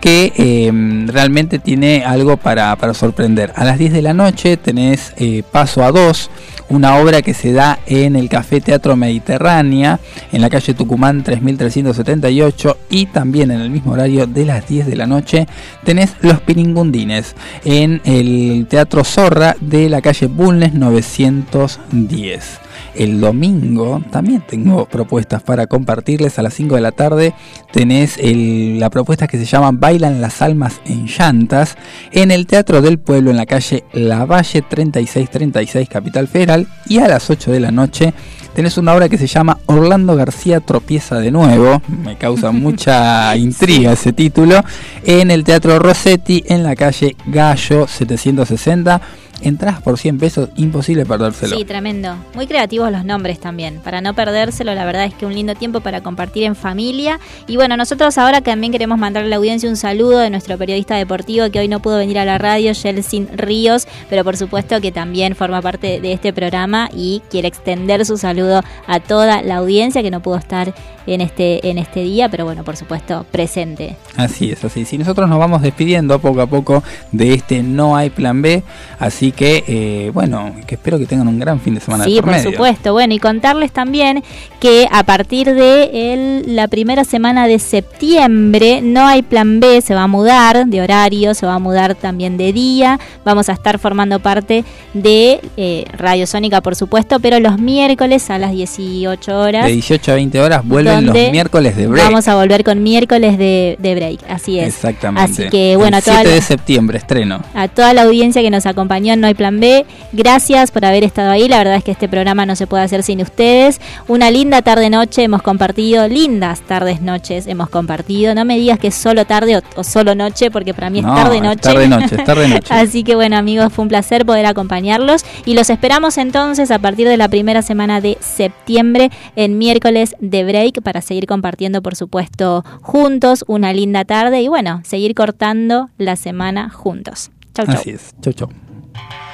C: que eh, realmente tiene algo para, para, sorprender. A las 10 de la noche tenés eh, Paso a 2, una obra que se da en el Café Teatro Mediterránea, en la calle Tucumán 3378 y también en el mismo horario de las 10 de la noche tenés Los Piringundines en el Teatro Zorra de la calle Bulnes 910 el domingo también tengo propuestas para compartirles a las 5 de la tarde. Tenés la propuesta que se llama Bailan las almas en llantas en el Teatro del Pueblo en la calle Lavalle 3636 Capital Federal. Y a las 8 de la noche tenés una obra que se llama Orlando García tropieza de nuevo, me causa mucha intriga ese título, en el Teatro Rossetti en la calle Gallo 760 entradas por 100 pesos, imposible perdérselo.
B: Sí, tremendo. Muy creativos los nombres también. Para no perdérselo, la verdad es que un lindo tiempo para compartir en familia. Y bueno, nosotros ahora también queremos mandarle a la audiencia un saludo de nuestro periodista deportivo que hoy no pudo venir a la radio, Yelsin Ríos, pero por supuesto que también forma parte de este programa y quiere extender su saludo a toda la audiencia que no pudo estar en este, en este día, pero bueno, por supuesto, presente.
C: Así es, así. Si nosotros nos vamos despidiendo poco a poco de este No hay plan B, así que, eh, bueno, que espero que tengan un gran fin de semana.
B: Sí,
C: de
B: por, supuesto. Bueno, y contarles también que a partir de el, la primera semana de septiembre no hay plan B, se va a mudar de horario, se va a mudar también de día. Vamos a estar formando parte de eh, Radio Sónica, por supuesto, pero los miércoles a las 18 horas.
C: De 18 a 20 horas vuelven los miércoles de break.
B: Vamos a volver con miércoles de, de break, así es.
C: Exactamente.
B: Así que bueno,
C: El
B: a toda
C: 7
B: la-
C: de septiembre estreno.
B: a toda la audiencia que nos acompañó No hay plan B. Gracias por haber estado ahí. La verdad es que este programa no se puede hacer sin ustedes. Una linda tarde-noche hemos compartido, lindas tardes-noches hemos compartido. No me digas que es solo tarde o, o solo noche, porque para mí es
C: No,
B: tarde-noche.
C: tarde-noche, tarde-noche.
B: Así que bueno, amigos, fue un placer poder acompañarlos. Y los esperamos entonces a partir de la primera semana de septiembre en miércoles de break para seguir compartiendo, por supuesto, juntos una linda tarde y bueno, seguir cortando la semana juntos. Chau, chau.
C: Así es. Chau, chau. Thank you.